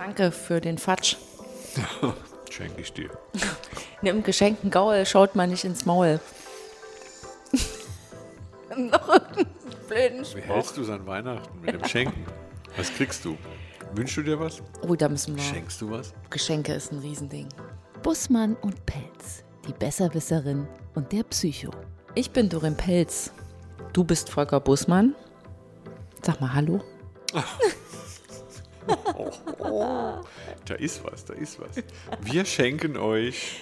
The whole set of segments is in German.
Danke für den Fatsch. Schenke ich dir. Nimm geschenkten Gaul, schaut man nicht ins Maul. Noch irgendeinen blöden Wie Spruch. hältst du es an Weihnachten mit dem Schenken? Was kriegst du? Wünschst du dir was? Oh, da müssen wir. Schenkst du was? Geschenke ist ein Riesending. Bussmann und Pelz, die Besserwisserin und der Psycho. Ich bin Dorin Pelz. Du bist Volker Bussmann. Sag mal Hallo. Da ist was, da ist was. Wir schenken euch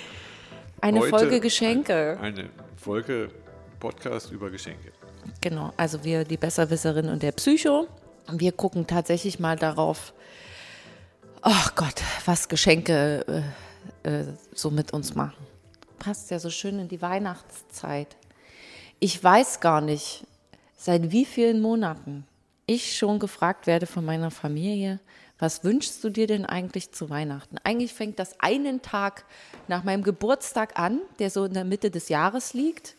Eine Folge Geschenke. eine Folge Podcast über Geschenke. Genau, also wir, die Besserwisserin und der Psycho. Wir gucken tatsächlich mal darauf, ach Gott, was Geschenke äh, äh, so mit uns machen. Passt ja so schön in die Weihnachtszeit. Ich weiß gar nicht, seit wie vielen Monaten ich schon gefragt werde von meiner Familie, was wünschst du dir denn eigentlich zu Weihnachten? Eigentlich fängt das einen Tag nach meinem Geburtstag an, der so in der Mitte des Jahres liegt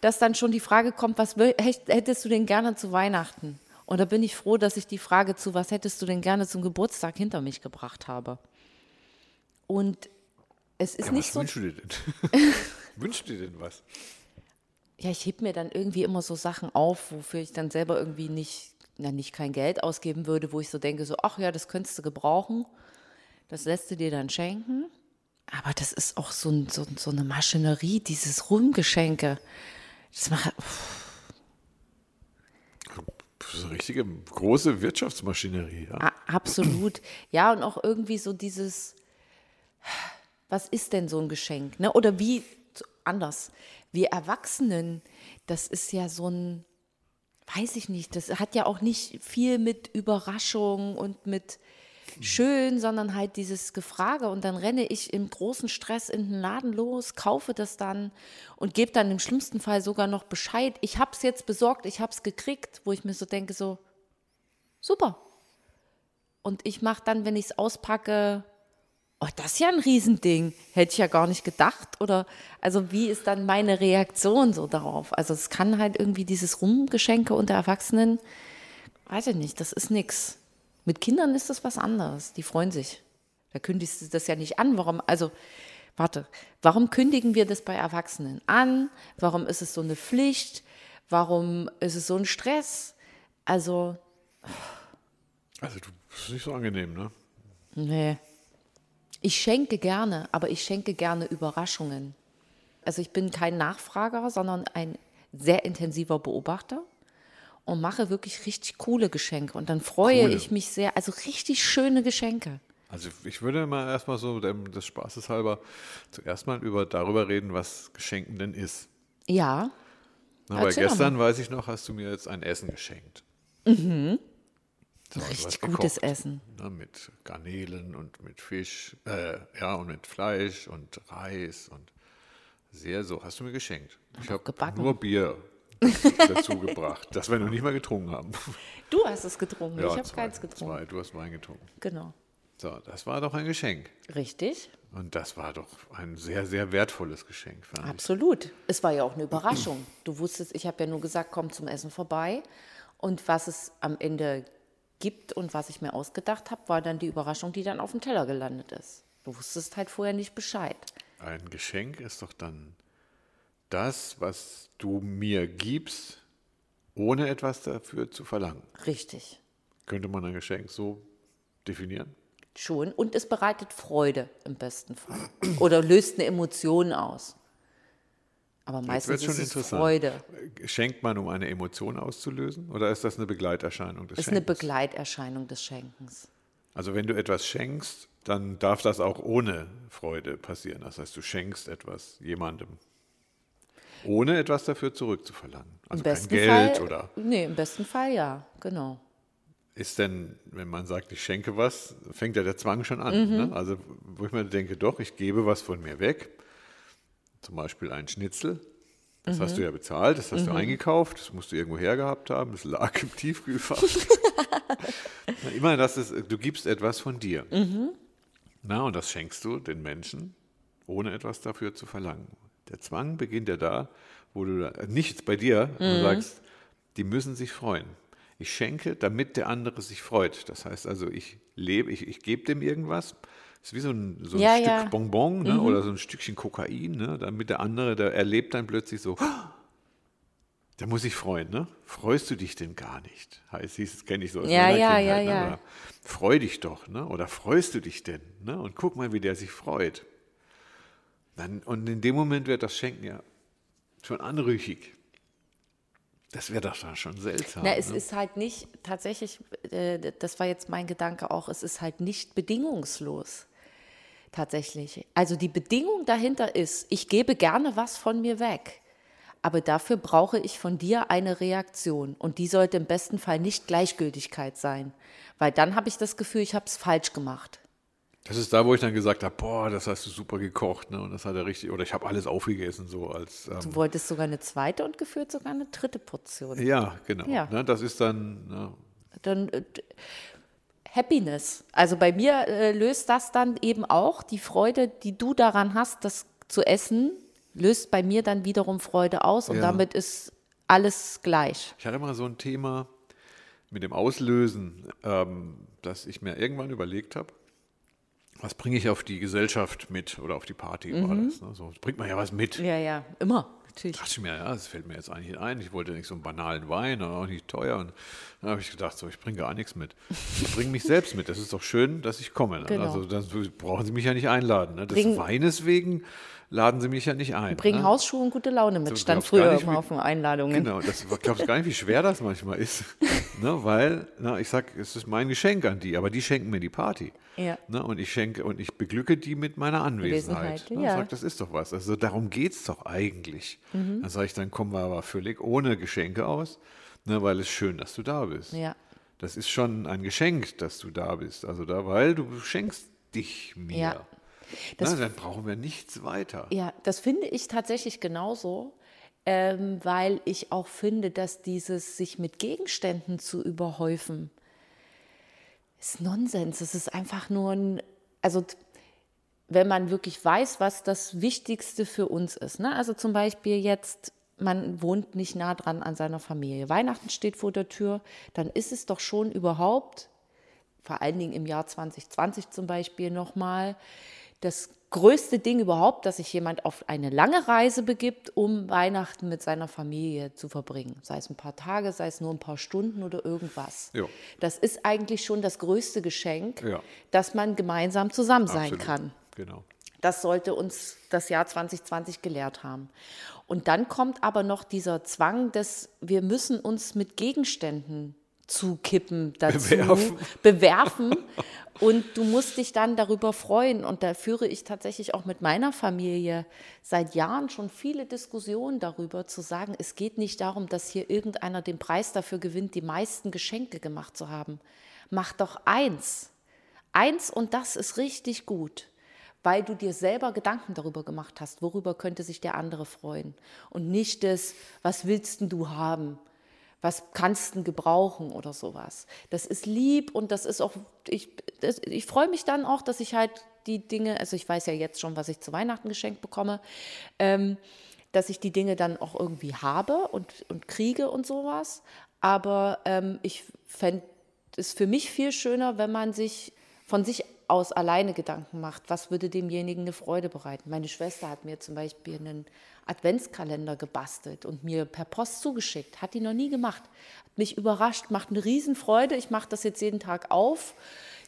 dass dann schon die Frage kommt, was hättest du denn gerne zu Weihnachten? Und da bin ich froh, dass ich die Frage zu, was hättest du denn gerne zum Geburtstag hinter mich gebracht habe. Und es ist Ja, nicht was so, wünschst du dir denn? wünschst du dir denn was? ja, ich heb mir dann irgendwie immer so Sachen auf, wofür ich dann selber irgendwie nicht, na, nicht kein Geld ausgeben würde, wo ich so denke, so, ach ja, das könntest du gebrauchen. Das lässt du dir dann schenken. Aber das ist auch so, ein, so, so eine Maschinerie, dieses Rumgeschenke. Das macht, Das ist eine richtige große Wirtschaftsmaschinerie. Ja? Absolut. Ja, und auch irgendwie so dieses, was ist denn so ein Geschenk? Ne? Oder wie, anders, wir Erwachsenen, das ist ja so ein, weiß ich nicht, das hat ja auch nicht viel mit Überraschung und mit schön, sondern halt dieses Gefrage. Und dann renne ich im großen Stress in den Laden los, kaufe das dann und gebe dann im schlimmsten Fall sogar noch Bescheid. Ich habe es jetzt besorgt, ich habe es gekriegt, wo ich mir so denke, so, super, und ich mache dann, wenn ich es auspacke, oh, das ist ja ein Riesending. Hätte ich ja gar nicht gedacht. Oder also wie ist dann meine Reaktion so darauf? Also es kann halt irgendwie dieses Rumgeschenke unter Erwachsenen, weiß ich nicht, das ist nix. Mit Kindern ist das was anderes. Die freuen sich. Da kündigst du das ja nicht an. Warum, also, warte, warum kündigen wir das bei Erwachsenen an? Warum ist es so eine Pflicht? Warum ist es so ein Stress? Also, Also, du das ist nicht so angenehm, ne? Nee. Ich schenke gerne, aber ich schenke gerne Überraschungen. Also ich bin kein Nachfrager, sondern ein sehr intensiver Beobachter und mache wirklich richtig coole Geschenke. Und dann freue Coole. ich mich sehr, also richtig schöne Geschenke. Also, ich würde mal erstmal so des Spaßes halber zuerst mal über, darüber reden, was Geschenken denn ist. Ja, doch gestern, weiß ich noch, hast du mir jetzt ein Essen geschenkt. Mhm. Richtig gutes Essen. Ne, mit Garnelen und mit Fisch, äh, ja, und mit Fleisch und Reis und sehr so. Hast du mir geschenkt. Ich habe nur Bier dazu gebracht, das wir noch nicht mal getrunken haben. Du hast es getrunken, ich habe keins getrunken. Zwei, du hast Wein getrunken. Genau. So, das war doch ein Geschenk. Richtig, Und das war doch ein sehr, sehr wertvolles Geschenk, fand ich. absolut. Es war ja auch eine Überraschung. Du wusstest, ich habe ja nur gesagt, komm zum Essen vorbei. Und was es am Ende gibt und was ich mir ausgedacht habe, war dann die Überraschung, die dann auf dem Teller gelandet ist. Du wusstest halt vorher nicht Bescheid. Ein Geschenk ist doch dann das, was du mir gibst, ohne etwas dafür zu verlangen. Richtig. Könnte man ein Geschenk so definieren? Schon. Und es bereitet Freude im besten Fall. Oder löst eine Emotion aus. Aber meistens ist es. Freude. Schenkt man, um eine Emotion auszulösen? Oder ist das eine Begleiterscheinung des Ist eine Schenkens? Begleiterscheinung des Schenkens. also wenn du etwas schenkst, dann darf das auch ohne Freude passieren. Das heißt, du schenkst etwas jemandem, ohne etwas dafür zurückzuverlangen. Also Im kein Geld Fall, oder Nee, im besten Fall ja, genau. ist denn, wenn man sagt, ich schenke was, fängt ja der Zwang schon an. Mhm. Ne? Also wo ich mir denke, doch, ich gebe was von mir weg. Zum Beispiel ein Schnitzel. Das Mhm. hast du ja bezahlt, das hast du eingekauft, das musst du irgendwo hergehabt haben, das lag im Tiefkühlfach. Immer, das ist, du gibst etwas von dir. Mhm. Na, und das schenkst du den Menschen, ohne etwas dafür zu verlangen. Der Zwang beginnt ja da, wo du da, nicht bei dir, Mhm. sagst, die müssen sich freuen. Ich schenke, damit der andere sich freut. Das heißt also, ich lebe, ich, ich gebe dem irgendwas. Ist wie so ein, so ein Ja, Stück ja. Bonbon ne? oder so ein Stückchen Kokain, ne? damit der andere, der erlebt dann plötzlich so, "Ah, der muss sich freuen, ne? Freust du dich denn gar nicht? Heißt, das kenne ich so aus Ja, meiner ja, Kindheit, ja, ne? ja. Freu dich doch, ne? Oder freust du dich denn? Ne? Und guck mal, wie der sich freut. Dann, und in dem Moment wird das Schenken ja schon anrüchig. Das wäre doch dann schon seltsam. Na, es ne? ist halt nicht tatsächlich, äh, das war jetzt mein Gedanke auch, es ist halt nicht bedingungslos. Tatsächlich. Also die Bedingung dahinter ist, ich gebe gerne was von mir weg. Aber dafür brauche ich von dir eine Reaktion. Und die sollte im besten Fall nicht Gleichgültigkeit sein. Weil dann habe ich das Gefühl, ich habe es falsch gemacht. Das ist da, wo ich dann gesagt habe, boah, das hast du super gekocht, ne? Und das hat er richtig, oder ich habe alles aufgegessen, so als ähm, Du wolltest sogar eine zweite und gefühlt sogar eine dritte Portion. ja, genau. Ja. Ne? Das ist dann, ne? dann äh, Happiness. Also bei mir äh, löst das dann eben auch die Freude, die du daran hast, das zu essen, löst bei mir dann wiederum Freude aus und Ja. damit ist alles gleich. Ich hatte mal so ein Thema mit dem Auslösen, ähm, dass ich mir irgendwann überlegt habe, was bringe ich auf die Gesellschaft mit oder auf die Party war das. Ne? So bringt man ja was mit. Ja, ja, immer. Natürlich. dachte ich mir, ja, das fällt mir jetzt eigentlich ein. Ich wollte nicht so einen banalen Wein und auch nicht teuer. Und dann habe ich gedacht, so, ich bringe gar nichts mit. Ich bringe mich selbst mit. Das ist doch schön, dass ich komme. Ne? Genau. Also dann brauchen Sie mich ja nicht einladen. Ne? Des Weines wegen laden Sie mich ja nicht ein. Bring ne? Hausschuhe und gute Laune mit, Du stand früher nicht, immer auf den Einladungen. Genau, das glaubst gar nicht, wie schwer das manchmal ist. ne, weil, na, ich sag, es ist mein Geschenk an die, aber die schenken mir die Party. Ja. Ne, und ich schenke und ich beglücke die mit meiner Anwesenheit. Anwesenheit, ne, ja. Ich sag, das ist doch was. Also darum geht es doch eigentlich. Mhm. Dann sage ich, dann kommen wir aber völlig ohne Geschenke aus, ne, weil es schön, dass du da bist. Ja. Das ist schon ein Geschenk, dass du da bist. Also da, weil du schenkst dich mir. Ja. Das- Na, dann brauchen wir nichts weiter. Ja, das finde ich tatsächlich genauso, ähm, weil ich auch finde, dass dieses sich mit Gegenständen zu überhäufen, ist Nonsens. Es ist einfach nur ein, also wenn man wirklich weiß, was das Wichtigste für uns ist. Ne? Also zum Beispiel jetzt, man wohnt nicht nah dran an seiner Familie. Weihnachten steht vor der Tür, dann ist es doch schon überhaupt vor allen Dingen im Jahr 2020 zum Beispiel nochmal, das größte Ding überhaupt, dass sich jemand auf eine lange Reise begibt, um Weihnachten mit seiner Familie zu verbringen. Sei es ein paar Tage, sei es nur ein paar Stunden oder irgendwas. Ja. Das ist eigentlich schon das größte Geschenk, Ja. dass man gemeinsam zusammen sein Absolut. kann. Genau. Das sollte uns das Jahr 2020 gelehrt haben. Und dann kommt aber noch dieser Zwang, dass wir müssen uns mit Gegenständen zukippen, dazu Bewerfen. bewerfen. Und du musst dich dann darüber freuen. Und da führe ich tatsächlich auch mit meiner Familie seit Jahren schon viele Diskussionen darüber, zu sagen, es geht nicht darum, dass hier irgendeiner den Preis dafür gewinnt, die meisten Geschenke gemacht zu haben. Mach doch eins. Eins und das ist richtig gut weil du dir selber Gedanken darüber gemacht hast, worüber könnte sich der andere freuen. Und nicht das, was willst denn du haben? Was kannst du gebrauchen oder sowas. Das ist lieb und das ist auch, ich, das, ich freue mich dann auch, dass ich halt die Dinge, also ich weiß ja jetzt schon, was ich zu Weihnachten geschenkt bekomme, ähm, dass ich die Dinge dann auch irgendwie habe und, und kriege und sowas. Aber ähm, ich fände es für mich viel schöner, wenn man sich von sich aus alleine Gedanken macht, was würde demjenigen eine Freude bereiten. Meine Schwester hat mir zum Beispiel einen Adventskalender gebastelt und mir per Post zugeschickt. Hat die noch nie gemacht. Hat mich überrascht, macht eine Riesenfreude. Ich mache das jetzt jeden Tag auf,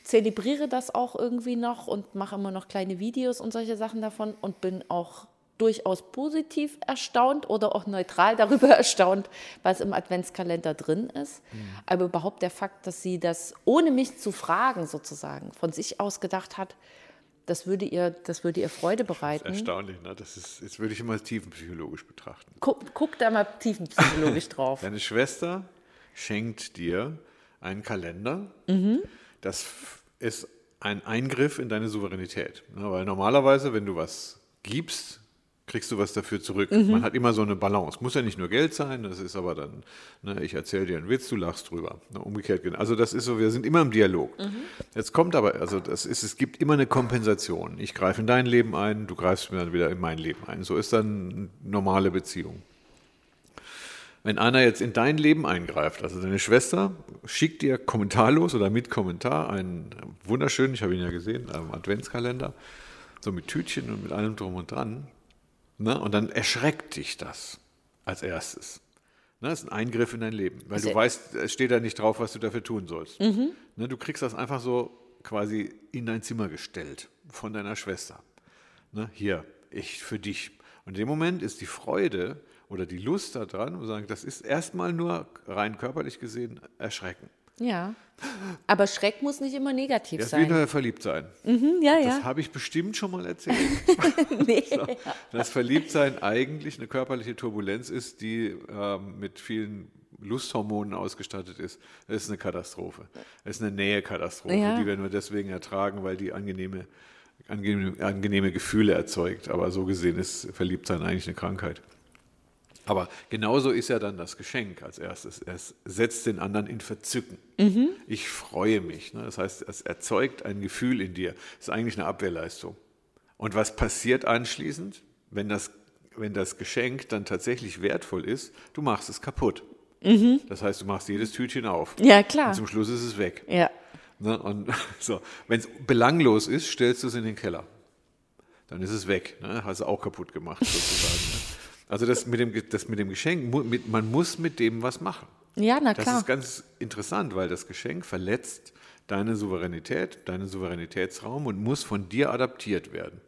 zelebriere das auch irgendwie noch und mache immer noch kleine Videos und solche Sachen davon und bin auch durchaus positiv erstaunt oder auch neutral darüber erstaunt, was im Adventskalender drin ist. Aber überhaupt der Fakt, dass sie das ohne mich zu fragen sozusagen von sich aus gedacht hat, das würde ihr, das würde ihr Freude bereiten. Erstaunlich, ne? Das ist, jetzt würde ich immer tiefenpsychologisch betrachten. Guck, guck da mal tiefenpsychologisch drauf. Deine Schwester schenkt dir einen Kalender. Mhm. Das ist ein Eingriff in deine Souveränität. Ne? Weil normalerweise, wenn du was gibst, kriegst du was dafür zurück. Mhm. Man hat immer so eine Balance. Muss ja nicht nur Geld sein, das ist aber dann, ne, ich erzähle dir einen Witz, du lachst drüber. Ne, umgekehrt, also das ist so, wir sind immer im Dialog. Mhm. Jetzt kommt aber, also das ist, es gibt immer eine Kompensation. Ich greife in dein Leben ein, du greifst mir dann wieder in mein Leben ein. So ist dann eine normale Beziehung. wenn einer jetzt in dein Leben eingreift, also deine Schwester schickt dir kommentarlos oder mit Kommentar einen wunderschönen, ich habe ihn ja gesehen, ähm, Adventskalender, so mit Tütchen und mit allem drum und dran, ne? und dann erschreckt dich das als erstes. Ne, das ist ein Eingriff in dein Leben, weil Also- du weißt, es steht da nicht drauf, was du dafür tun sollst. Mhm. Ne, du kriegst das einfach so quasi in dein Zimmer gestellt von deiner Schwester. Ne, hier, ich für dich. Und in dem Moment ist die Freude oder die Lust daran, und sagen, das ist erstmal nur rein körperlich gesehen erschrecken. Ja. Aber Schreck muss nicht immer negativ Das ist wie sein. nur verliebt sein. Mhm, ja, Das ja. habe ich bestimmt schon mal erzählt. Nee. So, dass Verliebtsein eigentlich eine körperliche Turbulenz ist, die ähm, mit vielen Lusthormonen ausgestattet ist. Das ist eine Katastrophe. Das ist eine Nähekatastrophe, Ja. die wir nur deswegen ertragen, weil die angenehme, angenehme, angenehme Gefühle erzeugt. Aber so gesehen ist Verliebtsein eigentlich eine Krankheit. Aber genauso ist ja dann das Geschenk als erstes. Es setzt den anderen in Verzücken. Ich freue mich. Ne? Das heißt, es erzeugt ein Gefühl in dir. Das ist eigentlich eine Abwehrleistung. Und was passiert anschließend, wenn das, wenn das Geschenk dann tatsächlich wertvoll ist? Du machst es kaputt. Das heißt, du machst jedes Tütchen auf. Ja, klar. Und zum Schluss ist es weg. Ja. Ne? Und so, wenn es belanglos ist, stellst du es in den Keller. Dann ist es weg. Ne? Hast du auch kaputt gemacht, sozusagen. Also das mit dem, das mit dem Geschenk, mit, man muss mit dem was machen. Ja, na Das klar. ist ganz interessant, weil das Geschenk verletzt deine Souveränität, deinen Souveränitätsraum und muss von dir adaptiert werden.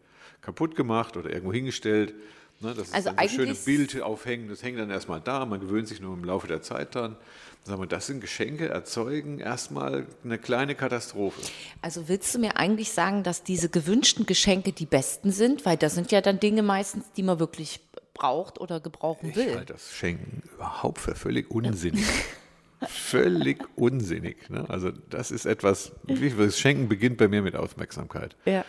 Kaputt gemacht oder irgendwo hingestellt. Ne, das ist Also dann so schöne eigentlich- Bild aufhängen, das hängt dann erstmal da, man gewöhnt sich nur im Laufe der Zeit dran. Sagen wir, das sind Geschenke, erzeugen erstmal eine kleine Katastrophe. Also willst du mir eigentlich sagen, dass diese gewünschten Geschenke die besten sind? Weil das sind ja dann Dinge meistens, die man wirklich braucht oder gebrauchen Ich will. halte das Schenken überhaupt für völlig unsinnig. völlig unsinnig. Ne? Also das ist etwas, das Schenken beginnt bei mir mit Aufmerksamkeit. Ja.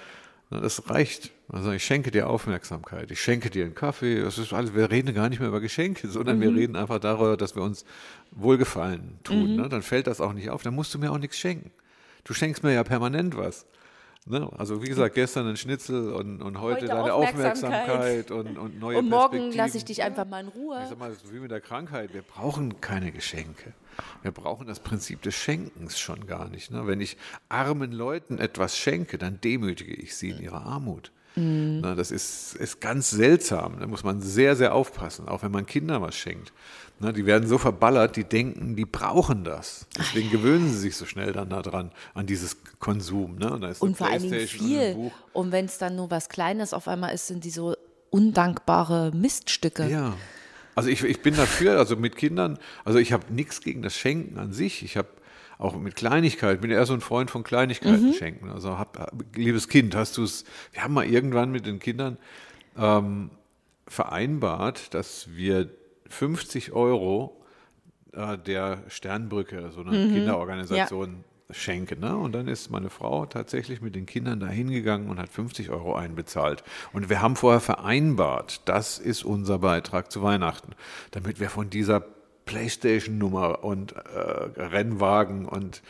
Das reicht. Also ich schenke dir Aufmerksamkeit, ich schenke dir einen Kaffee. Das ist alles. Wir reden gar nicht mehr über Geschenke, sondern Mhm. wir reden einfach darüber, dass wir uns Wohlgefallen tun. Ne? Dann fällt das auch nicht auf. Dann musst du mir auch nichts schenken. Du schenkst mir ja permanent was. Ne? Also wie gesagt, gestern ein Schnitzel und, und heute, Heute deine Aufmerksamkeit. Aufmerksamkeit und, und neue Und morgen lasse ich dich einfach mal in Ich Ruhe. sag mal, das ist wie mit der Krankheit. Wir brauchen keine Geschenke. Wir brauchen das Prinzip des Schenkens schon gar nicht. Ne? Wenn ich armen Leuten etwas schenke, dann demütige ich sie in ihrer Armut. Na, das ist, ist ganz seltsam. Da muss man sehr, sehr aufpassen, auch wenn man Kindern was schenkt. Na, die werden so verballert, die denken, die brauchen das. Deswegen gewöhnen sie sich so schnell dann daran, an dieses Konsum. Ne? Und, da ist Und vor allen Dingen und viel. Buch. Und wenn es dann nur was Kleines auf einmal ist, sind die so undankbare Miststücke. Ja. Also ich, ich bin dafür, also mit Kindern, also ich habe nichts gegen das Schenken an sich. Ich habe auch mit Kleinigkeiten, bin eher so ein Freund von Kleinigkeiten schenken. Also hab, liebes Kind, hast du es, wir haben mal irgendwann mit den Kindern ähm, vereinbart, dass wir 50 Euro äh, der Sternbrücke, so eine Kinderorganisation, schenken. Ne? Und dann ist meine Frau tatsächlich mit den Kindern da hingegangen und hat 50 Euro einbezahlt. Und wir haben vorher vereinbart, das ist unser Beitrag zu Weihnachten, damit wir von dieser Playstation-Nummer und äh, Rennwagen und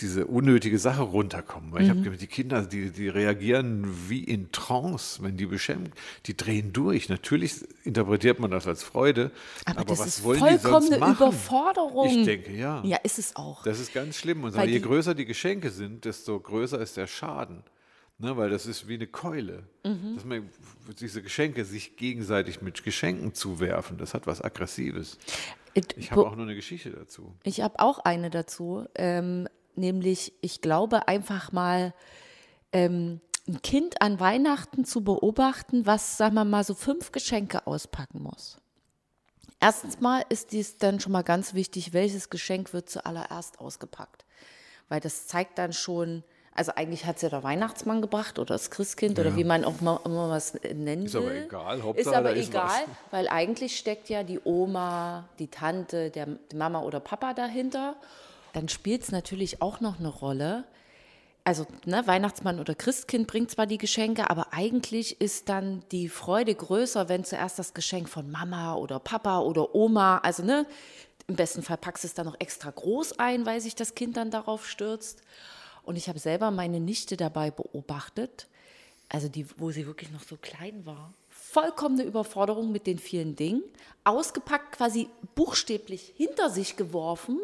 diese unnötige Sache runterkommen. Weil ich habe gemerkt, die Kinder, die, die reagieren wie in Trance, wenn die beschämt, die drehen durch. Natürlich interpretiert man das als Freude, aber, Aber, das was ist wollen die sonst vollkommene machen? Überforderung. Ich denke, ja. Ja, ist es auch. Das ist ganz schlimm. Und je größer die Geschenke sind, desto größer ist der Schaden. Ne, weil das ist wie eine Keule. Mhm. Dass man diese Geschenke sich gegenseitig mit Geschenken zuwerfen, das hat was Aggressives. Ich habe auch nur eine Geschichte dazu. Ich habe auch eine dazu, ähm, nämlich ich glaube einfach mal ähm, ein Kind an Weihnachten zu beobachten, was, sagen wir mal, so fünf Geschenke auspacken muss. Erstens mal ist dies dann schon mal ganz wichtig, welches Geschenk wird zuallererst ausgepackt. Weil das zeigt dann schon, also eigentlich hat es ja der Weihnachtsmann gebracht oder das Christkind oder wie man auch mal, immer was nennen Ist will. aber egal, Ist Hauptsache, aber da ist egal, was. weil eigentlich steckt ja die Oma, die Tante, der die Mama oder Papa dahinter. Dann spielt es natürlich auch noch eine Rolle. Also ne, Weihnachtsmann oder Christkind bringt zwar die Geschenke, aber eigentlich ist dann die Freude größer, wenn zuerst das Geschenk von Mama oder Papa oder Oma, also ne, im besten Fall packst du es dann noch extra groß ein, weil sich das Kind dann darauf stürzt. Und ich habe selber meine Nichte dabei beobachtet, also die, wo sie wirklich noch so klein war, vollkommene Überforderung mit den vielen Dingen, ausgepackt, quasi buchstäblich hinter sich geworfen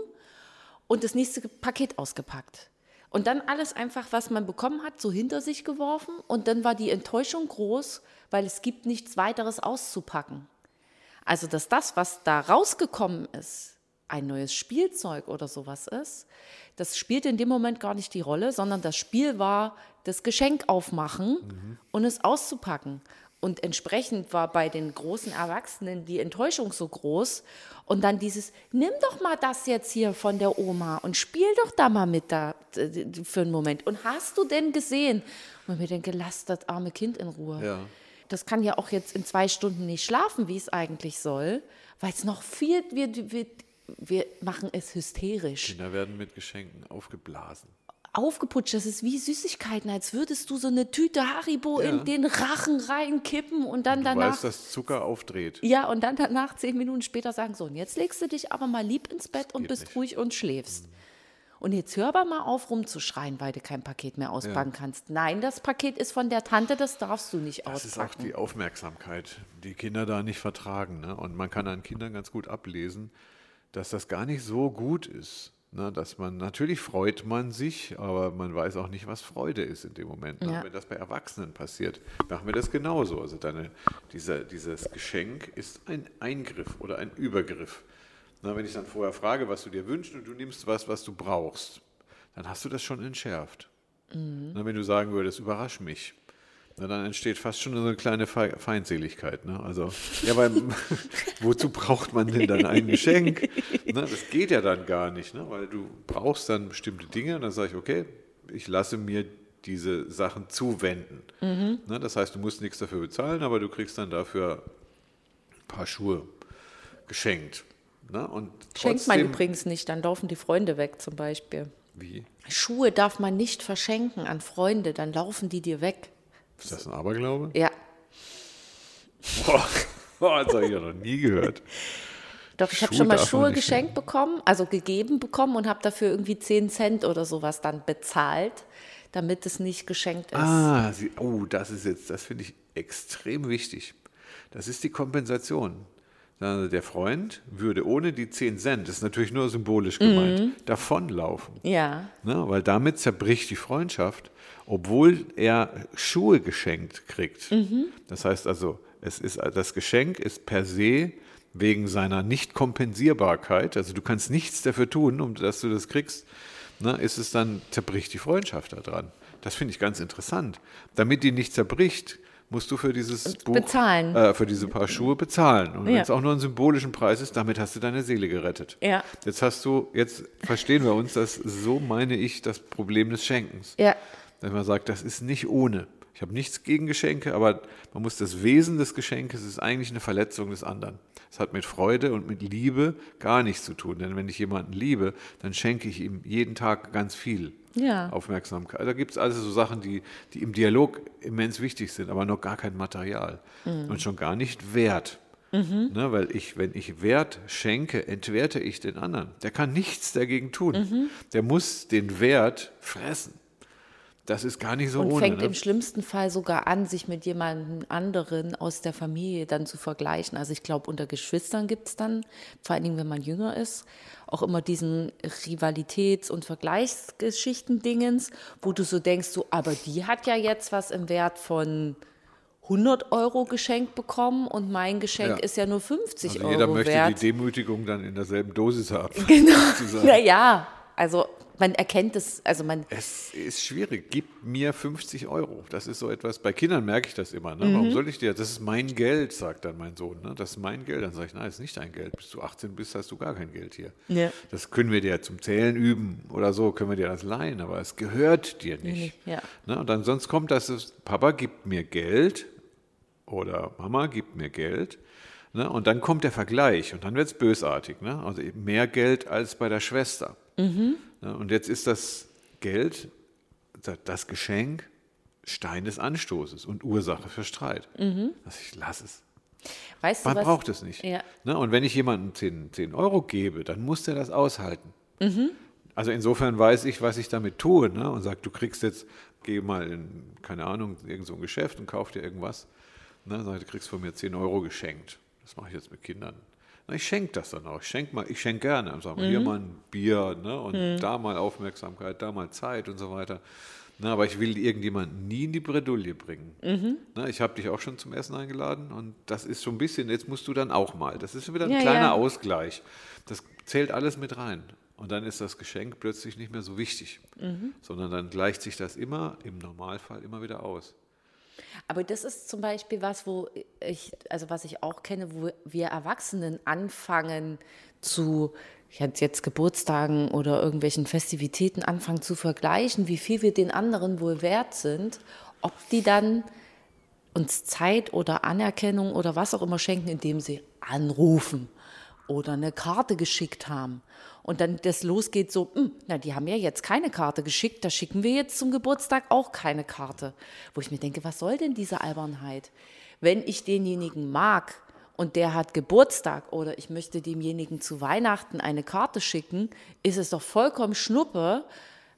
und das nächste Paket ausgepackt. Und dann alles einfach, was man bekommen hat, so hinter sich geworfen. Und dann war die Enttäuschung groß, weil es gibt nichts weiteres auszupacken. Also, dass das, was da rausgekommen ist, ein neues Spielzeug oder sowas ist, das spielte in dem Moment gar nicht die Rolle, sondern das Spiel war das Geschenk aufmachen mhm. und es auszupacken. Und entsprechend war bei den großen Erwachsenen die Enttäuschung so groß. Und dann dieses, nimm doch mal das jetzt hier von der Oma und spiel doch da mal mit da für einen Moment. Und hast du denn gesehen? Und mir denke, lass das arme Kind in Ruhe. Ja. Das kann ja auch jetzt in zwei Stunden nicht schlafen, wie es eigentlich soll, weil es noch viel, wir, wir, wir machen es hysterisch. Kinder werden mit Geschenken aufgeblasen aufgeputscht. Das ist wie Süßigkeiten, als würdest du so eine Tüte Haribo ja. in den Rachen reinkippen und dann du danach. Weißt, dass Zucker aufdreht. Ja, und dann danach zehn Minuten später sagen: So, und jetzt legst du dich aber mal lieb ins Bett und bist nicht. ruhig und schläfst. Mhm. Und jetzt hör aber mal auf, rumzuschreien, weil du kein Paket mehr auspacken ja. kannst. Nein, das Paket ist von der Tante, das darfst du nicht das auspacken. Das ist auch die Aufmerksamkeit, die Kinder da nicht vertragen. Ne? Und man kann an Kindern ganz gut ablesen, dass das gar nicht so gut ist Ne, dass man, natürlich freut man sich, aber man weiß auch nicht, was Freude ist in dem Moment. Ne? Ja. Wenn das bei Erwachsenen passiert, machen wir das genauso. Also deine, dieser, dieses Geschenk ist ein Eingriff oder ein Übergriff. Na, wenn ich dann vorher frage, was du dir wünschst und du nimmst was, was du brauchst, dann hast du das schon entschärft. Mhm. Wenn du sagen würdest, überrasch mich, na, dann entsteht fast schon so eine kleine Feindseligkeit. Ne? Also, ja, weil wozu braucht man denn dann ein Geschenk? Ne? Das geht ja dann gar nicht, ne? weil du brauchst dann bestimmte Dinge und dann sage ich, okay, ich lasse mir diese Sachen zuwenden. Mhm. Ne? Das heißt, du musst nichts dafür bezahlen, aber du kriegst dann dafür ein paar Schuhe geschenkt. Ne? Und Schenkt man übrigens nicht, dann laufen die Freunde weg zum Beispiel. Wie? Schuhe darf man nicht verschenken an Freunde, dann laufen die dir weg. Ist das ein Aberglaube? Ja. Boah, das habe ich ja noch nie gehört. Doch, ich habe schon mal Schuhe geschenkt bekommen, also gegeben bekommen und habe dafür irgendwie 10 Cent oder sowas dann bezahlt, damit es nicht geschenkt ist. Ah, sie, oh, das ist jetzt, das finde ich extrem wichtig. Das ist die Kompensation. Der Freund würde ohne die 10 Cent, das ist natürlich nur symbolisch gemeint, mhm. davonlaufen. Ja. Ne, weil damit zerbricht die Freundschaft obwohl er Schuhe geschenkt kriegt. Mhm. Das heißt also, es ist, das Geschenk ist per se wegen seiner Nicht-Kompensierbarkeit, also du kannst nichts dafür tun, um dass du das kriegst, ne, ist es dann, zerbricht die Freundschaft daran. Das finde ich ganz interessant. Damit die nicht zerbricht, musst du für dieses Buch, bezahlen. Äh, für diese paar Schuhe bezahlen. Und ja. wenn es auch nur einen symbolischen Preis ist, damit hast du deine Seele gerettet. Ja. Jetzt hast du, jetzt verstehen wir uns, dass so meine ich das Problem des Schenkens. Ja dass man sagt, das ist nicht ohne. Ich habe nichts gegen Geschenke, aber man muss das Wesen des Geschenkes ist eigentlich eine Verletzung des anderen. Es hat mit Freude und mit Liebe gar nichts zu tun. Denn wenn ich jemanden liebe, dann schenke ich ihm jeden Tag ganz viel ja. Aufmerksamkeit. Da gibt es also so Sachen, die, die im Dialog immens wichtig sind, aber noch gar kein Material. Mhm. Und schon gar nicht Wert. Mhm. Ne, weil ich, wenn ich Wert schenke, entwerte ich den anderen. Der kann nichts dagegen tun. Mhm. Der muss den Wert fressen. Das ist gar nicht so und ohne. Und fängt ne? im schlimmsten Fall sogar an, sich mit jemandem anderen aus der Familie dann zu vergleichen. Also ich glaube, unter Geschwistern gibt es dann, vor allen Dingen, wenn man jünger ist, auch immer diesen Rivalitäts- und Vergleichsgeschichten-Dingens, wo du so denkst, so, aber die hat ja jetzt was im Wert von 100 Euro geschenkt bekommen und mein Geschenk ja. ist ja nur 50 also Euro jeder möchte wert. die Demütigung dann in derselben Dosis haben. Genau. Naja, also man erkennt es, also man. Es ist schwierig. Gib mir 50 Euro. Das ist so etwas. Bei Kindern merke ich das immer. Ne? Mhm. Warum soll ich dir? Das ist mein Geld, sagt dann mein Sohn. Ne? Das ist mein Geld. Dann sage ich, nein, das ist nicht dein Geld. Bis du 18 bist, hast du gar kein Geld hier. Ja. Das können wir dir zum Zählen üben oder so, können wir dir das leihen, aber es gehört dir nicht. Ja. Ne? Und dann sonst kommt das, Papa gibt mir Geld oder Mama gibt mir Geld. Ne? Und dann kommt der Vergleich und dann wird es bösartig. Ne? Also mehr Geld als bei der Schwester. Mhm. Und jetzt ist das Geld, das Geschenk, Stein des Anstoßes und Ursache für Streit. Mhm. Also ich lasse es. Weißt Man du, braucht es nicht. Ja. Und wenn ich jemandem 10, 10 Euro gebe, dann muss der das aushalten. Mhm. Also insofern weiß ich, was ich damit tue. Ne? Und sage, du kriegst jetzt, geh mal in, keine Ahnung, irgend so ein Geschäft und kauf dir irgendwas. Ne, sag ich, du kriegst von mir 10 Euro geschenkt. Das mache ich jetzt mit Kindern. Na, ich schenke das dann auch. Ich schenke mal, ich schenke gerne. Sag mal, hier mal ein Bier ne, und da mal Aufmerksamkeit, da mal Zeit und so weiter. Na, aber ich will irgendjemanden nie in die Bredouille bringen. Na, ich habe dich auch schon zum Essen eingeladen und das ist so ein bisschen, jetzt musst du dann auch mal. Das ist schon wieder ein Ja, kleiner ja. Ausgleich. Das zählt alles mit rein. Und dann ist das Geschenk plötzlich nicht mehr so wichtig, sondern dann gleicht sich das immer, im Normalfall, immer wieder aus. Aber das ist zum Beispiel was, wo ich, also was ich auch kenne, wo wir Erwachsenen anfangen zu, jetzt Geburtstagen oder irgendwelchen Festivitäten anfangen zu vergleichen, wie viel wir den anderen wohl wert sind, ob die dann uns Zeit oder Anerkennung oder was auch immer schenken, indem sie anrufen oder eine Karte geschickt haben. Und dann das losgeht so, "Hm, na, die haben ja jetzt keine Karte geschickt, da schicken wir jetzt zum Geburtstag auch keine Karte. Wo ich mir denke, was soll denn diese Albernheit? Wenn ich denjenigen mag und der hat Geburtstag oder ich möchte demjenigen zu Weihnachten eine Karte schicken, ist es doch vollkommen schnuppe,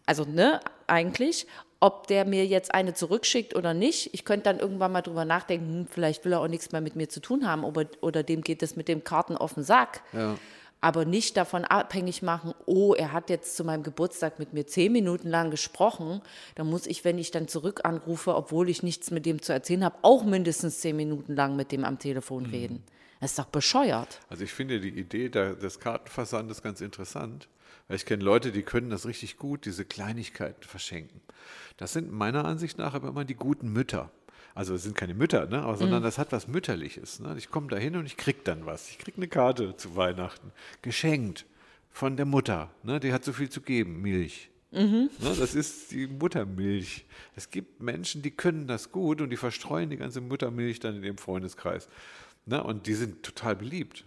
also ne, eigentlich, ob der mir jetzt eine zurückschickt oder nicht. Ich könnte dann irgendwann mal drüber nachdenken, hm, vielleicht will er auch nichts mehr mit mir zu tun haben oder, oder dem geht es mit dem Karten auf den Sack. Ja. Aber nicht davon abhängig machen, oh, er hat jetzt zu meinem Geburtstag mit mir zehn Minuten lang gesprochen. Da muss ich, wenn ich dann zurück anrufe, obwohl ich nichts mit dem zu erzählen habe, auch mindestens zehn Minuten lang mit dem am Telefon reden. Das ist doch bescheuert. Also ich finde die Idee des Kartenversandes ganz interessant, weil ich kenne Leute, die können das richtig gut, diese Kleinigkeiten verschenken. Das sind meiner Ansicht nach aber immer die guten Mütter. Also es sind keine Mütter, ne? aber, sondern das hat was Mütterliches. Ne? Ich komme da hin und ich krieg dann was. Ich krieg eine Karte zu Weihnachten, geschenkt von der Mutter. Ne? Die hat so viel zu geben, Milch. Ne? Das ist die Muttermilch. Es gibt Menschen, die können das gut und die verstreuen die ganze Muttermilch dann in ihrem Freundeskreis. Ne? Und die sind total beliebt.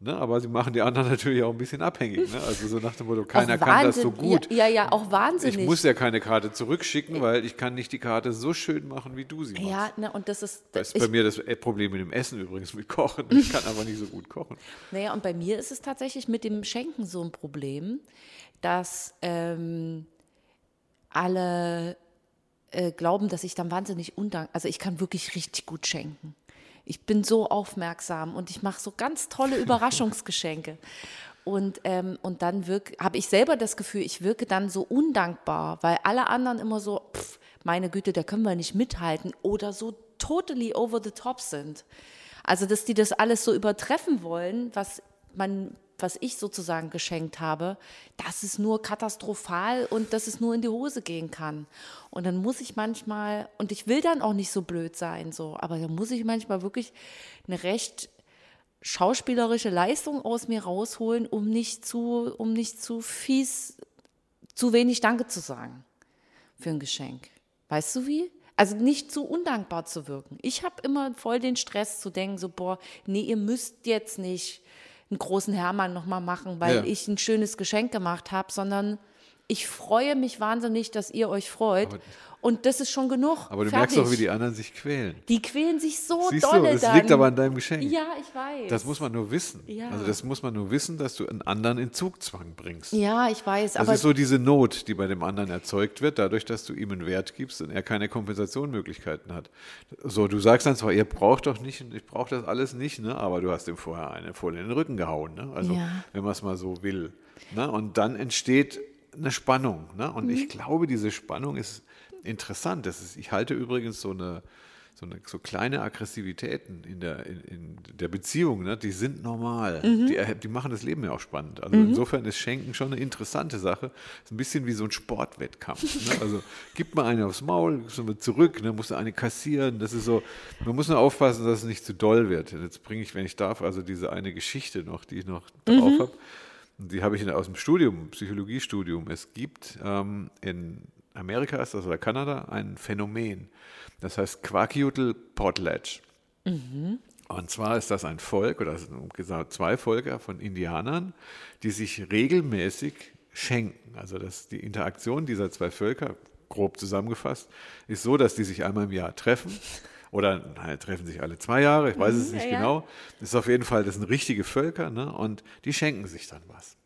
Ne? Aber sie machen die anderen natürlich auch ein bisschen abhängig. Ne? Also so nach dem Motto, keiner kann das so gut. Ja, ja, auch wahnsinnig. Ich muss ja keine Karte zurückschicken, weil ich kann nicht die Karte so schön machen, wie du sie machst. Ja, ne, und das ist, Das ist bei mir das Problem mit dem Essen übrigens, mit Kochen. Ich kann aber nicht so gut kochen. Naja, und bei mir ist es tatsächlich mit dem Schenken so ein Problem, dass ähm, alle äh, glauben, dass ich dann wahnsinnig undank, also ich kann wirklich richtig gut schenken. Ich bin so aufmerksam und ich mache so ganz tolle Überraschungsgeschenke. Und, ähm, und dann habe ich selber das Gefühl, ich wirke dann so undankbar, weil alle anderen immer so, pff, meine Güte, da können wir nicht mithalten oder so totally over the top sind. Also, dass die das alles so übertreffen wollen, was man, was ich sozusagen geschenkt habe, dass es nur katastrophal und dass es nur in die Hose gehen kann. Und dann muss ich manchmal, und ich will dann auch nicht so blöd sein, so, aber dann muss ich manchmal wirklich eine recht schauspielerische Leistung aus mir rausholen, um nicht zu, um nicht zu fies, zu wenig Danke zu sagen für ein Geschenk. Weißt du wie? Also nicht zu undankbar zu wirken. Ich habe immer voll den Stress zu denken, so, boah, nee, ihr müsst jetzt nicht einen großen Hermann nochmal machen, weil Ja. ich ein schönes Geschenk gemacht habe, sondern ich freue mich wahnsinnig, dass ihr euch freut. Aber- und das ist schon genug. Aber du Fertig. merkst auch, wie die anderen sich quälen. Die quälen sich so Siehst du, dolle es dann. liegt aber an deinem Geschenk. Ja, ich weiß. Das muss man nur wissen. Ja. Also das muss man nur wissen, dass du einen anderen in Zugzwang bringst. Ja, ich weiß. Das aber ist so diese Not, die bei dem anderen erzeugt wird, dadurch, dass du ihm einen Wert gibst und er keine Kompensationsmöglichkeiten hat. So, du sagst dann zwar, ihr braucht doch nicht, ich brauche das alles nicht, ne? aber du hast ihm vorher eine voll in den Rücken gehauen. Ne? Also, Ja. wenn man es mal so will. Ne? Und dann entsteht eine Spannung. Ne? Und Mhm. ich glaube, diese Spannung ist interessant. Das ist, ich halte übrigens so eine, so eine so kleine Aggressivitäten in der, in, in der Beziehung, ne? die sind normal. Mhm. Die, die machen das Leben ja auch spannend. Also insofern ist Schenken schon eine interessante Sache. Ist ein bisschen wie so ein Sportwettkampf. Ne? Also gib mal eine aufs Maul, du mal zurück, dann musst du eine kassieren. Das ist so, man muss nur aufpassen, dass es nicht zu doll wird. Jetzt bringe ich, wenn ich darf, also diese eine Geschichte noch, die ich noch drauf habe. Und Die habe ich aus dem Studium, Psychologiestudium. Es gibt ähm, in Amerika ist das oder Kanada ein Phänomen. Das heißt Quakiutl Potlatch. Und zwar ist das ein Volk, oder gesagt zwei Völker von Indianern, die sich regelmäßig schenken. Also das, die Interaktion dieser zwei Völker, grob zusammengefasst, ist so, dass die sich einmal im Jahr treffen. Oder nein, treffen sich alle zwei Jahre, ich weiß es nicht ja. genau. Das ist auf jeden Fall, das sind richtige Völker, ne? und die schenken sich dann was.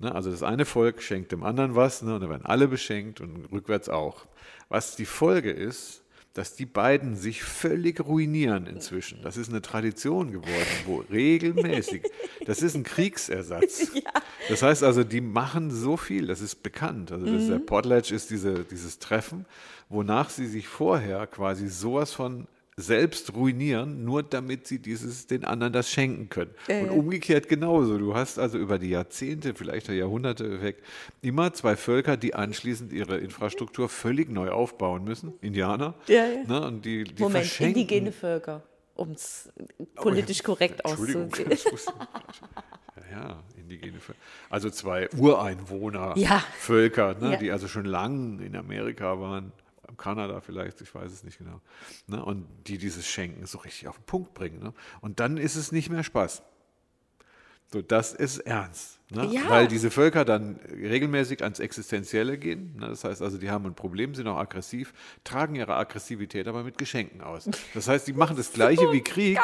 Ne, also das eine Volk schenkt dem anderen was ne, und dann werden alle beschenkt und rückwärts auch. Was die Folge ist, dass die beiden sich völlig ruinieren inzwischen. Das ist eine Tradition geworden, wo regelmäßig, das ist ein Kriegsersatz. Das heißt also, die machen so viel, das ist bekannt. Also das, der Potlatch ist diese, dieses Treffen, wonach sie sich vorher quasi sowas von selbst ruinieren, nur damit sie dieses den anderen das schenken können. Und umgekehrt genauso. Du hast also über die Jahrzehnte, vielleicht auch Jahrhunderte weg, immer zwei Völker, die anschließend ihre Infrastruktur völlig neu aufbauen müssen. Indianer. Ja, ja. Ne, und die, die Moment, verschenken. indigene Völker, um es politisch korrekt das wusste ich nicht. Ja, ja, indigene Völker. Also zwei Ureinwohner, Ja. Völker, ne, Ja. die also schon lang in Amerika waren, Kanada vielleicht, ich weiß es nicht genau. Ne, und die dieses Schenken so richtig auf den Punkt bringen. Ne? Und dann ist es nicht mehr Spaß. So, das ist ernst. Ne? Ja. Weil diese Völker dann regelmäßig ans Existenzielle gehen. Ne? Das heißt also, die haben ein Problem, sind auch aggressiv, tragen ihre Aggressivität aber mit Geschenken aus. Das heißt, die machen das Gleiche wie Krieg.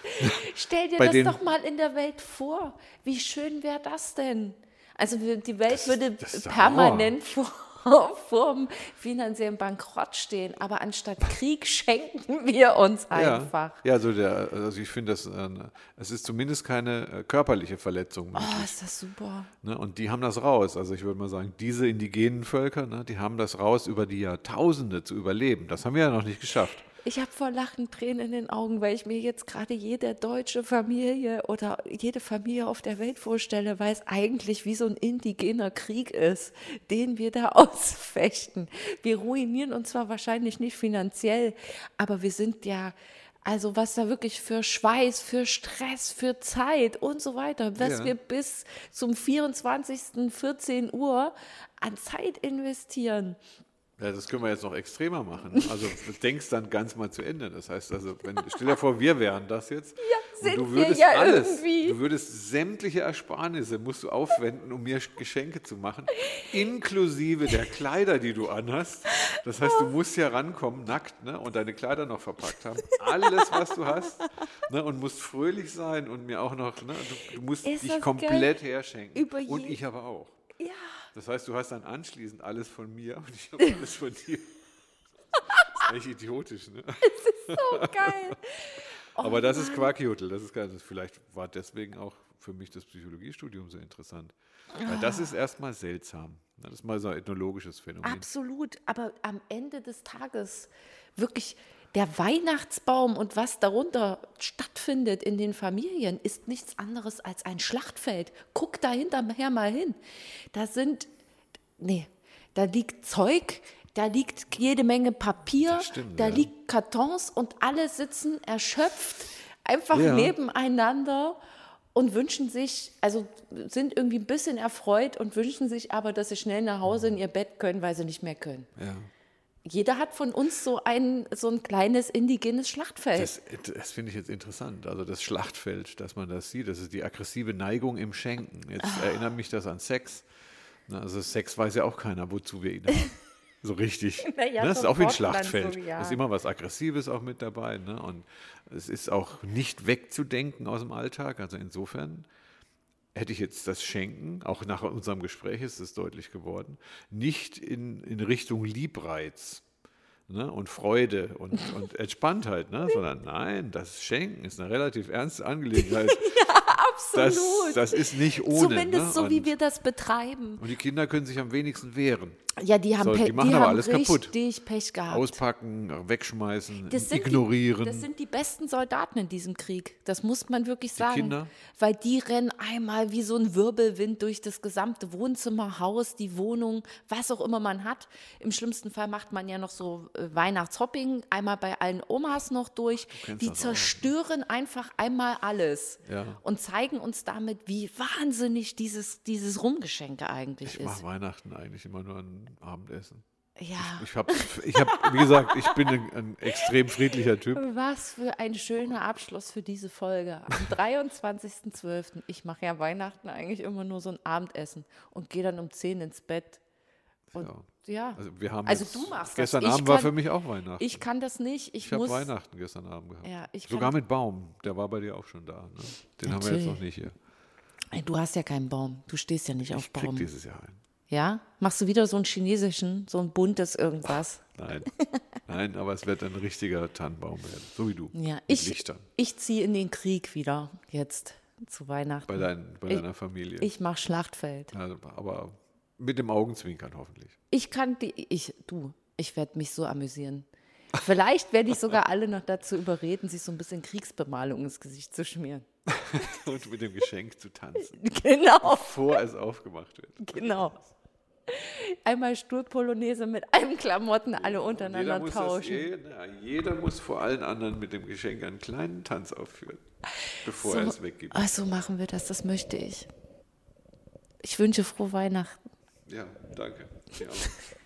Stell dir das doch mal in der Welt vor. Wie schön wäre das denn? Also die Welt würde das ist der permanent vor, vor dem finanziellen Bankrott stehen, aber anstatt Krieg schenken wir uns einfach. Ja, ja so der, also ich finde, das, äh, es ist zumindest keine äh, körperliche Verletzung. möglich, Oh, ist das super. Ne? Und die haben das raus. Also ich würde mal sagen, diese indigenen Völker, ne, die haben das raus, über die Jahrtausende zu überleben. Das haben wir ja noch nicht geschafft. Ich habe vor Lachen Tränen in den Augen, weil ich mir jetzt gerade jede deutsche Familie oder jede Familie auf der Welt vorstelle, weil es eigentlich wie so ein indigener Krieg ist, den wir da ausfechten. Wir ruinieren uns zwar wahrscheinlich nicht finanziell, aber wir sind ja, also was da wirklich für Schweiß, für Stress, für Zeit und so weiter, was Ja. wir bis zum 24. 14 Uhr an Zeit investieren. Ja, das können wir jetzt noch extremer machen. Also du denkst dann ganz mal zu Ende. Das heißt also, wenn, stell dir vor, wir wären das jetzt. sind und du wir würdest ja alles, irgendwie. du würdest sämtliche Ersparnisse musst du aufwenden, um mir Geschenke zu machen, inklusive der Kleider, die du anhast. Das heißt, du musst ja rankommen, nackt, ne, und deine Kleider noch verpackt haben. Alles, was du hast, ne, und musst fröhlich sein und mir auch noch, ne, du, du musst Ist dich komplett geil? herschenken. Über und ich aber auch. Ja. Das heißt, du hast dann anschließend alles von mir und ich habe alles von dir. Das ist echt idiotisch, ne? So geil. Aber das ist Quarkjodel, das ist geil. Das vielleicht war deswegen auch für mich das Psychologiestudium so interessant. Weil das ist erstmal seltsam. Das ist mal so ein ethnologisches Phänomen. Absolut. Aber am Ende des Tages wirklich der Weihnachtsbaum und was darunter stattfindet in den Familien ist nichts anderes als ein Schlachtfeld. Guck da hinterher mal hin. Da sind, nee, da liegt Zeug, da liegt jede Menge Papier, stimmt, da ja. liegt Kartons und alle sitzen erschöpft einfach Ja. nebeneinander und wünschen sich, also sind irgendwie ein bisschen erfreut und wünschen sich aber, dass sie schnell nach Hause in ihr Bett können, weil sie nicht mehr können. Ja. Jeder hat von uns so ein, so ein kleines indigenes Schlachtfeld. Das, das finde ich jetzt interessant. Also das Schlachtfeld, dass man das sieht, das ist die aggressive Neigung im Schenken. Jetzt Ah. erinnert mich das an Sex. Also Sex weiß ja auch keiner, wozu wir ihn haben. So richtig. Ja, ne? Das ist auch wie ein Schlachtfeld. so, ja. Da ist immer was Aggressives auch mit dabei. Ne? Und es ist auch nicht wegzudenken aus dem Alltag. Also insofern hätte ich jetzt das Schenken, auch nach unserem Gespräch ist es deutlich geworden, nicht in, in Richtung Liebreiz ne, und Freude und, und Entspanntheit, ne, sondern nein, das Schenken ist eine relativ ernste Angelegenheit. das, Absolut. das ist nicht ohne. Zumindest ne? so, wie wir das betreiben. und die Kinder können sich am wenigsten wehren. Ja, die haben, So, die machen die aber haben alles kaputt. richtig Pech gehabt. Auspacken, wegschmeißen, Das ignorieren. Die, das sind die besten Soldaten in diesem Krieg. Das muss man wirklich sagen. Kinder? Weil die rennen einmal wie so ein Wirbelwind durch das gesamte Wohnzimmer, Haus, die Wohnung, was auch immer man hat. Im schlimmsten Fall macht man ja noch so äh, Weihnachtshopping, einmal bei allen Omas noch durch. Die auch, zerstören einfach einmal alles Ja. und zeigen uns damit, wie wahnsinnig dieses, dieses Rumgeschenke eigentlich ich ist. mache Weihnachten eigentlich immer nur ein Abendessen. Ja. Ich habe, ich hab, wie gesagt, ich bin ein, ein extrem friedlicher Typ. Was für ein schöner Abschluss für diese Folge. Am 23.12. Ich mache ja Weihnachten eigentlich immer nur so ein Abendessen und gehe dann um 10 ins Bett. Und Ja. ja, Also wir haben Also du machst das. gestern Ich Abend war kann- für mich auch Weihnachten. ich kann das nicht. Ich, Ich habe. Weihnachten gestern Abend gehabt. Ja, ich Sogar mit Baum. Der war bei dir auch schon da. Ne? Den haben wir jetzt Natürlich. noch nicht hier. Du hast ja keinen Baum. Du stehst ja nicht auf Ich krieg Baum. dieses Jahr einen. Ja? Machst du wieder so einen chinesischen, so ein buntes irgendwas? Nein. Nein, aber es wird ein richtiger Tannenbaum werden. So wie du. Ja, ich, Lichtern. ich ziehe in den Krieg wieder jetzt zu Weihnachten. Bei, dein, bei Ich- deiner Familie. ich mache Schlachtfeld. also, aber mit dem Augenzwinkern hoffentlich. Ich kann die, ich, du, ich werde mich so amüsieren. Vielleicht werde ich sogar alle noch dazu überreden, sich so ein bisschen Kriegsbemalung ins Gesicht zu schmieren. Und mit dem Geschenk zu tanzen, Genau, bevor es aufgemacht wird. genau. Einmal Sturpolonaise mit einem Klamotten alle Jeder untereinander das, tauschen. eh- na, jeder muss vor allen anderen mit dem Geschenk einen kleinen Tanz aufführen, bevor er es weggibt. Ach, so machen wir das, das möchte ich. Ich wünsche frohe Weihnachten. Ja, danke. Ja,